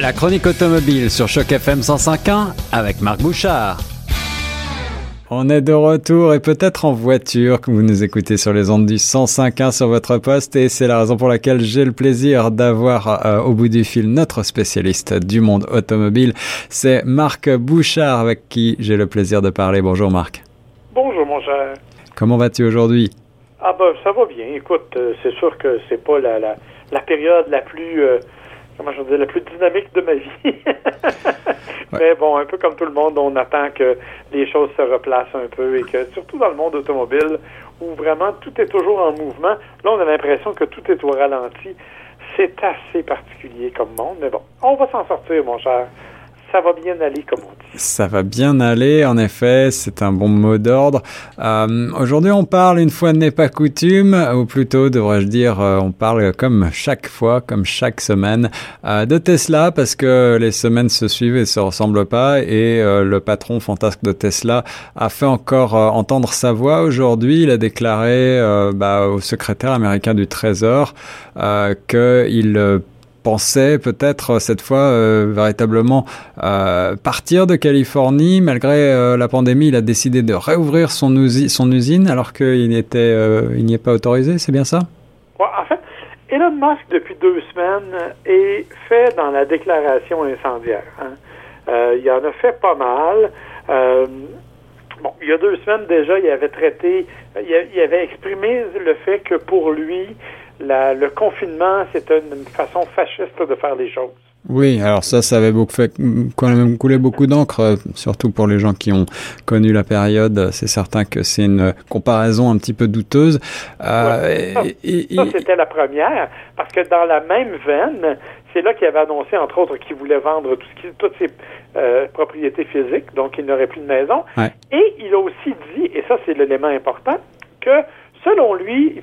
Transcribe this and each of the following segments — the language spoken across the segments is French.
La chronique automobile sur Choc FM 105.1 avec Marc Bouchard. On est de retour et peut-être en voiture que vous nous écoutez sur les ondes du 105.1 sur votre poste et c'est la raison pour laquelle j'ai le plaisir d'avoir euh, au bout du fil notre spécialiste du monde automobile. C'est Marc Bouchard avec qui j'ai le plaisir de parler. Bonjour Marc. Bonjour mon cher. Comment vas-tu aujourd'hui? Ah ben ça va bien. Écoute, euh, c'est sûr que c'est pas la, la, la, période la plus euh, comment je dire, la plus dynamique de ma vie. Mais bon, un peu comme tout le monde, on attend que les choses se replacent un peu et que, surtout dans le monde automobile, où vraiment tout est toujours en mouvement, là, on a l'impression que tout est au ralenti. C'est assez particulier comme monde, mais bon, on va s'en sortir, mon cher ça va bien aller, comme on dit. Ça va bien aller, en effet, c'est un bon mot d'ordre. Euh, Aujourd'hui, on parle, une fois n'est pas coutume, ou plutôt, devrais-je dire, euh, on parle comme chaque fois, comme chaque semaine, euh, de Tesla, parce que les semaines se suivent et se ressemblent pas, et euh, le patron fantasque de Tesla a fait encore euh, entendre sa voix aujourd'hui. Il a déclaré bah, au secrétaire américain du Trésor qu'il pensait peut-être cette fois euh, véritablement euh, partir de Californie. Malgré euh, la pandémie, il a décidé de réouvrir son, usi son usine alors qu'il euh, il n'y est pas autorisé. C'est bien ça? Ouais, En fait, Elon Musk depuis deux semaines est fait dans la déclaration incendiaire. Hein. Euh, il en a fait pas mal. Euh, bon, il y a deux semaines déjà, il avait traité, il avait exprimé le fait que pour lui, la, le confinement, c'est une façon fasciste de faire les choses. Oui, alors ça, ça avait beaucoup fait, quand même coulé beaucoup d'encre, surtout pour les gens qui ont connu la période. C'est certain que c'est une comparaison un petit peu douteuse. Euh, ouais, ça, ça c'était la première, parce que dans la même veine, c'est là qu'il avait annoncé, entre autres, qu'il voulait vendre tout ce qui, toutes ses euh, propriétés physiques, donc il n'aurait plus de maison. Ouais. Et il a aussi dit, et ça c'est l'élément important, que selon lui,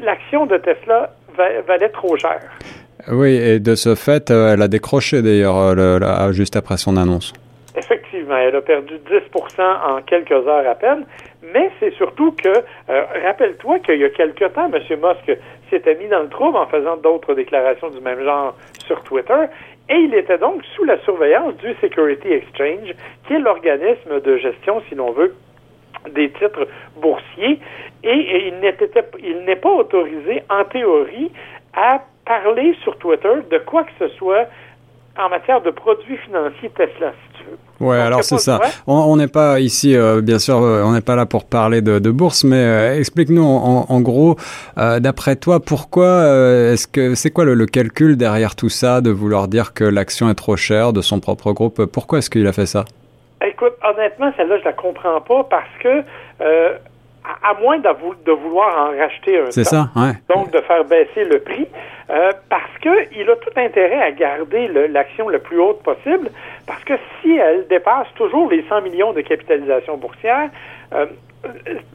l'action de Tesla valait trop cher. Oui, et de ce fait, euh, elle a décroché d'ailleurs euh, juste après son annonce. Effectivement, elle a perdu 10% en quelques heures à peine, mais c'est surtout que, euh, rappelle-toi qu'il y a quelque temps, M. Musk s'était mis dans le trouble en faisant d'autres déclarations du même genre sur Twitter, et il était donc sous la surveillance du Security Exchange, qui est l'organisme de gestion, si l'on veut, des titres boursiers et, et il n'était il n'est pas autorisé en théorie à parler sur Twitter de quoi que ce soit en matière de produits financiers Tesla, si tu veux. Ouais, Donc, alors c'est ça. On n'est pas ici, euh, bien sûr, euh, on n'est pas là pour parler de, de bourse, mais euh, explique-nous en, en, gros, euh, d'après toi, pourquoi est-ce que c'est quoi le, le, calcul derrière tout ça, de vouloir dire que l'action est trop chère de son propre groupe? Pourquoi est-ce qu'il a fait ça? Écoute, honnêtement, celle-là, je la comprends pas parce que euh, à, moins de vouloir en racheter un C'est ça, ouais. donc de faire baisser le prix, euh, parce que il a tout intérêt à garder l'action le, le, plus haute possible, parce que si elle dépasse toujours les 100 millions de capitalisation boursière, euh,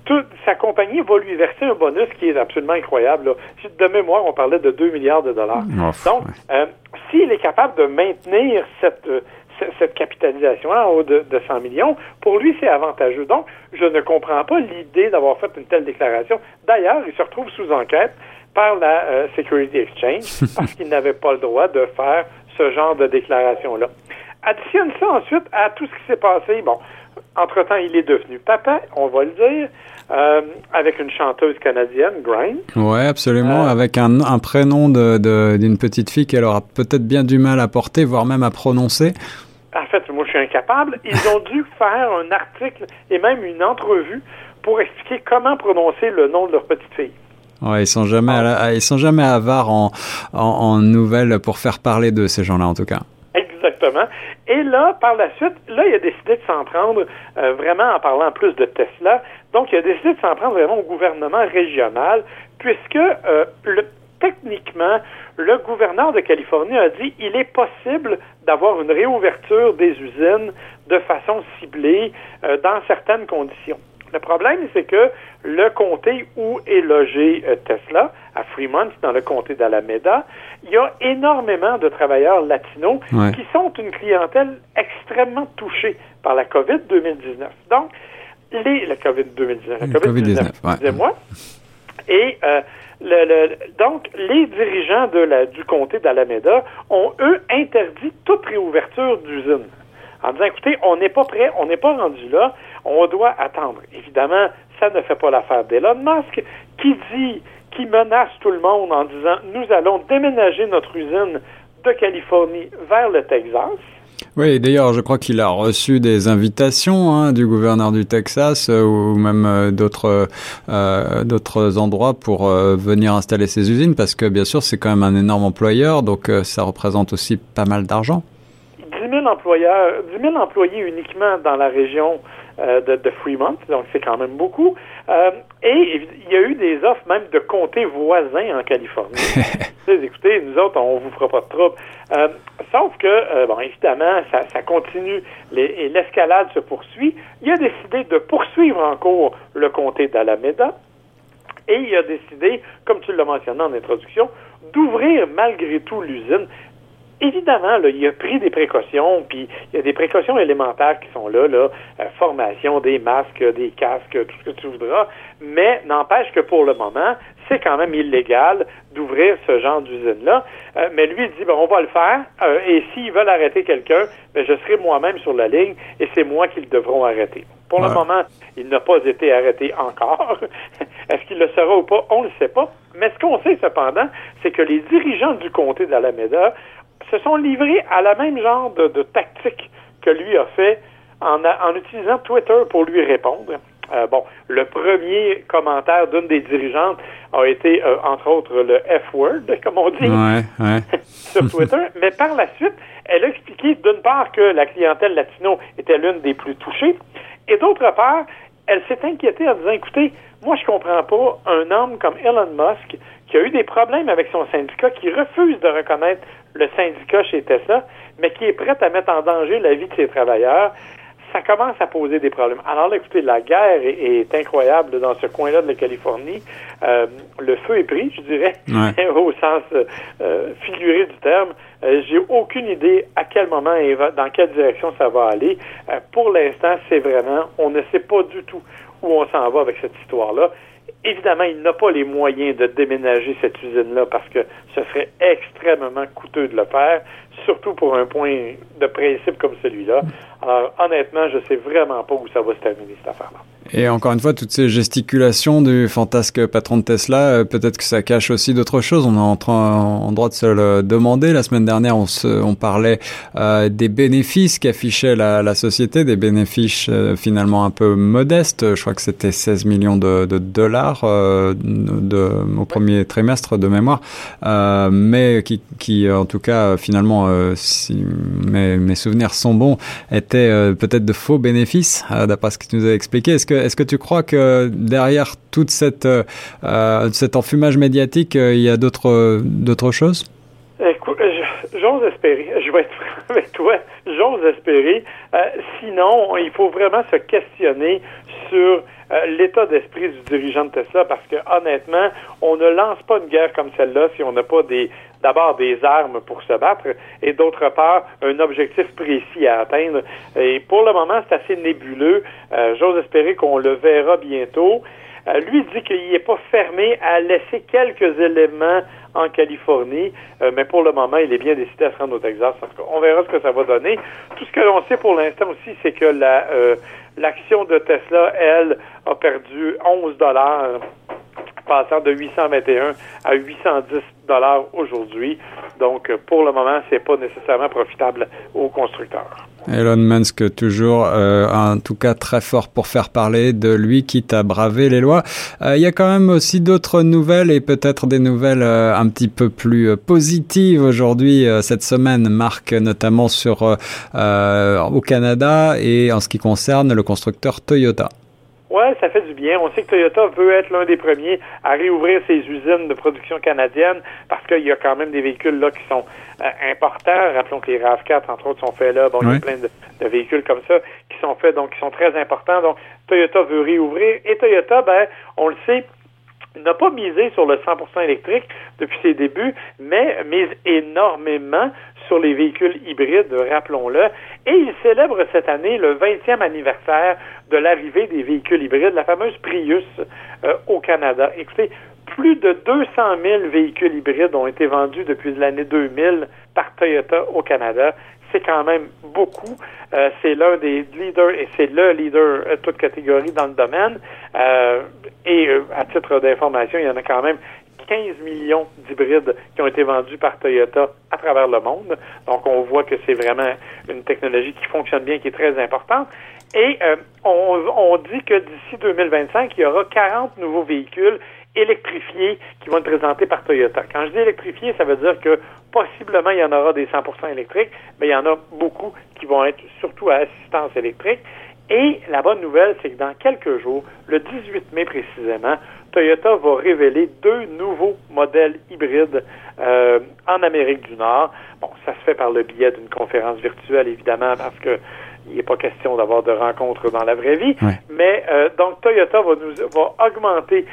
toute sa compagnie va lui verser un bonus qui est absolument incroyable. Là. De mémoire, on parlait de 2 milliards de dollars. Donc, ouais. euh, s'il est capable de maintenir cette cette capitalisation en haut de, de 100 millions, pour lui, c'est avantageux. Donc, je ne comprends pas l'idée d'avoir fait une telle déclaration. D'ailleurs, il se retrouve sous enquête par la euh, Security Exchange parce qu'il n'avait pas le droit de faire ce genre de déclaration-là. Additionne ça ensuite à tout ce qui s'est passé. Bon, entre-temps, il est devenu papa, on va le dire, euh, avec une chanteuse canadienne, Grind. Oui, absolument, euh, avec un, un prénom d'une de, de, petite fille qu'elle aura peut-être bien du mal à porter, voire même à prononcer. En fait, moi, je suis incapable. Ils ont dû faire un article et même une entrevue pour expliquer comment prononcer le nom de leur petite fille. Ouais, ils sont jamais, ah. ils sont jamais avares en, en, en nouvelles pour faire parler de ces gens-là, en tout cas. Exactement. Et là, par la suite, là, il a décidé de s'en prendre euh, vraiment en parlant plus de Tesla. Donc, il a décidé de s'en prendre vraiment au gouvernement régional, puisque euh, le, techniquement, le gouverneur de Californie a dit il est possible d'avoir une réouverture des usines de façon ciblée euh, dans certaines conditions. Le problème, c'est que le comté où est logé euh, Tesla, à Fremont, dans le comté d'Alameda, il y a énormément de travailleurs latinos ouais. qui sont une clientèle extrêmement touchée par la COVID 2019. Donc, les, la COVID 2019, la COVID 19, ouais. moi. Et euh, donc, les dirigeants du comté d'Alameda ont, eux, interdit toute réouverture d'usine. En disant, écoutez, on n'est pas prêt, on n'est pas rendu là, on doit attendre. Évidemment, ça ne fait pas l'affaire d'Elon Musk, qui dit, qui menace tout le monde en disant, nous allons déménager notre usine de Californie vers le Texas. Oui, d'ailleurs, je crois qu'il a reçu des invitations hein, du gouverneur du Texas euh, ou même euh, d'autres euh, d'autres endroits pour venir installer ses usines, parce que bien sûr, c'est quand même un énorme employeur, donc ça représente aussi pas mal d'argent. 10 000 employeurs, 10 000 employés uniquement dans la région de, Fremont, donc c'est quand même beaucoup. Euh, et il y a eu des offres même de comtés voisins en Californie. écoutez, nous autres, on vous fera pas de trouble. Euh, sauf que, bon, évidemment, ça, ça continue et l'escalade se poursuit. Il a décidé de poursuivre encore le comté d'Alameda. Et il a décidé, comme tu l'as mentionné en introduction, d'ouvrir malgré tout l'usine évidemment, là, il a pris des précautions, puis il y a des précautions élémentaires qui sont là, là, euh, formation, des masques, des casques, tout ce que tu voudras, mais n'empêche que pour le moment, c'est quand même illégal d'ouvrir ce genre d'usine-là. Euh, mais lui, il dit, ben, on va le faire, euh, et s'ils veulent arrêter quelqu'un, ben, je serai moi-même sur la ligne, et c'est moi qu'ils devront arrêter. Pour le moment, il n'a pas été arrêté encore. Est-ce qu'il le sera ou pas? On ne le sait pas. Mais ce qu'on sait cependant, c'est que les dirigeants du comté d'Alameda se sont livrés à la même genre de, tactique que lui a fait en, en, utilisant Twitter pour lui répondre. Euh, bon, le premier commentaire d'une des dirigeantes a été, euh, entre autres, le F-word, comme on dit, sur Twitter. Mais par la suite, elle a expliqué, d'une part, que la clientèle latino était l'une des plus touchées, et d'autre part, elle s'est inquiétée en disant, écoutez, moi, je comprends pas un homme comme Elon Musk qui a eu des problèmes avec son syndicat, qui refuse de reconnaître le syndicat chez Tesla, mais qui est prêt à mettre en danger la vie de ses travailleurs, ça commence à poser des problèmes. Alors écoutez, la guerre est, incroyable dans ce coin-là de la Californie. Euh, le feu est pris, je dirais, au sens euh, figuré du terme. Euh, j'ai aucune idée à quel moment et dans quelle direction ça va aller. pour l'instant, c'est vraiment, on ne sait pas du tout où on s'en va avec cette histoire-là. Évidemment, il n'a pas les moyens de déménager cette usine-là parce que ce serait extrêmement coûteux de le faire, surtout pour un point de principe comme celui-là. Alors, honnêtement, je sais vraiment pas où ça va se terminer, cette affaire-là. Et encore une fois, toutes ces gesticulations du fantasque patron de Tesla, euh, peut-être que ça cache aussi d'autres choses. On est en, train, en droit de se le demander. La semaine dernière, on, se, on parlait euh, des bénéfices qu'affichait la, la, société, des bénéfices euh, finalement un peu modestes. Je crois que c'était 16 millions de, de dollars euh, de, au premier trimestre de mémoire, mais qui, qui, en tout cas, finalement, si mes, mes, souvenirs sont bons, étaient peut-être de faux bénéfices, d'après ce que tu nous as expliqué. Est-ce que est-ce que tu crois que derrière toute cette euh, cet enfumage médiatique, euh, il y a d'autres d'autres choses? Écoute, j'ose espérer. Je vais être avec toi. J'ose espérer. Euh, sinon, il faut vraiment se questionner sur l'état d'esprit du dirigeant de Tesla parce que honnêtement, on ne lance pas une guerre comme celle-là si on n'a pas des d'abord des armes pour se battre et d'autre part un objectif précis à atteindre. Et pour le moment, c'est assez nébuleux. Euh, j'ose espérer qu'on le verra bientôt. Euh, lui dit qu'il n'est pas fermé à laisser quelques éléments en Californie, euh, mais pour le moment, il est bien décidé à se rendre au Texas. On verra ce que ça va donner. Tout ce que l'on sait pour l'instant aussi, c'est que la l'action de Tesla, elle, a perdu 11 dollars passant de 821 à 810 dollars aujourd'hui. Donc, pour le moment, c'est pas nécessairement profitable aux constructeurs. Elon Musk toujours, euh, en tout cas très fort pour faire parler de lui, quitte à braver les lois. Euh, il y a quand même aussi d'autres nouvelles et peut-être des nouvelles euh, un petit peu plus positives aujourd'hui cette semaine, Marc, notamment sur au Canada et en ce qui concerne le constructeur Toyota. Ouais, ça fait du bien. On sait que Toyota veut être l'un des premiers à réouvrir ses usines de production canadienne parce qu'il y a quand même des véhicules là qui sont euh, importants. Rappelons que les RAV4, entre autres, sont faits là. Bon, il y a plein de, de, véhicules comme ça qui sont faits, donc qui sont très importants. Donc, Toyota veut réouvrir. Et Toyota, ben, on le sait, n'a pas misé sur le 100% électrique depuis ses débuts, mais mise énormément sur les véhicules hybrides, rappelons-le. Et il célèbre cette année le 20e anniversaire de l'arrivée des véhicules hybrides, la fameuse Prius euh, au Canada. Écoutez, plus de 200 000 véhicules hybrides ont été vendus depuis l'année 2000 par Toyota au Canada. C'est quand même beaucoup. Euh, c'est l'un des leaders et c'est le leader euh, toute catégorie dans le domaine. Euh, et à titre d'information, il y en a quand même 15 millions d'hybrides qui ont été vendus par Toyota à travers le monde. Donc, on voit que c'est vraiment une technologie qui fonctionne bien, qui est très importante. Et on, on dit que d'ici 2025, il y aura 40 nouveaux véhicules électrifiés qui vont être présentés par Toyota. Quand je dis électrifiés, ça veut dire que possiblement il y en aura des 100% électriques, mais il y en a beaucoup qui vont être surtout à assistance électrique. Et la bonne nouvelle, c'est que dans quelques jours, le 18 mai précisément, Toyota va révéler deux nouveaux modèles hybrides euh, en Amérique du Nord. Bon, ça se fait par le biais d'une conférence virtuelle, évidemment, parce que il n'est pas question d'avoir de rencontres dans la vraie vie. Mais euh, donc Toyota va nous va augmenter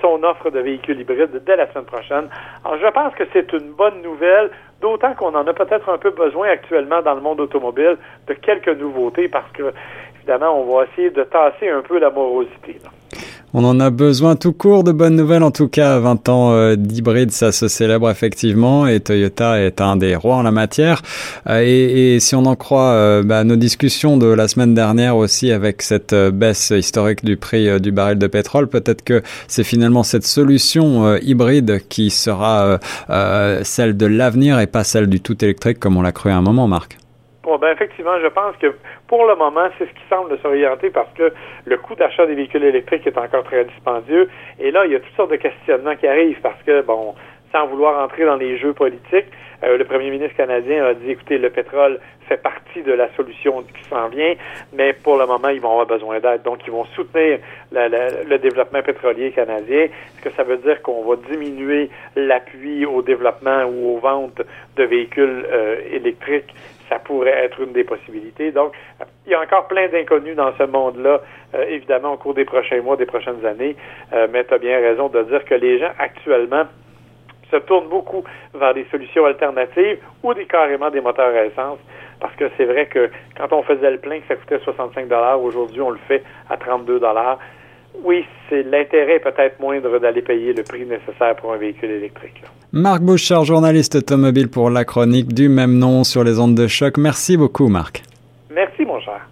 son offre de véhicules hybrides dès la semaine prochaine. Alors, je pense que c'est une bonne nouvelle, d'autant qu'on en a peut-être un peu besoin actuellement dans le monde automobile de quelques nouveautés parce que, évidemment, on va essayer de tasser un peu la morosité. On en a besoin tout court de bonnes nouvelles. En tout cas, 20 ans euh, d'hybride, ça se célèbre effectivement et Toyota est un des rois en la matière. Euh, et, si on en croit euh, bah, nos discussions de la semaine dernière aussi avec cette baisse historique du prix du baril de pétrole, peut-être que c'est finalement cette solution hybride qui sera celle de l'avenir et pas celle du tout électrique comme on l'a cru à un moment, Marc. Bon, ben effectivement, je pense que pour le moment, c'est ce qui semble s'orienter parce que le coût d'achat des véhicules électriques est encore très dispendieux. Et là, il y a toutes sortes de questionnements qui arrivent parce que, bon, sans vouloir entrer dans les jeux politiques, euh, le premier ministre canadien a dit, écoutez, le pétrole fait partie de la solution qui s'en vient, mais pour le moment, ils vont avoir besoin d'aide. Donc, ils vont soutenir le développement pétrolier canadien. Est-ce que ça veut dire qu'on va diminuer l'appui au développement ou aux ventes de véhicules euh, électriques ça pourrait être une des possibilités. Donc, il y a encore plein d'inconnus dans ce monde-là, euh, évidemment, au cours des prochains mois, des prochaines années. Euh, mais tu as bien raison de dire que les gens actuellement se tournent beaucoup vers des solutions alternatives ou des carrément des moteurs à essence. Parce que c'est vrai que quand on faisait le plein, ça coûtait 65 aujourd'hui, on le fait à 32 oui, c'est l'intérêt peut-être moindre d'aller payer le prix nécessaire pour un véhicule électrique. Marc Bouchard, journaliste automobile pour la chronique du même nom sur les ondes de choc. Merci beaucoup, Marc. Merci, mon cher.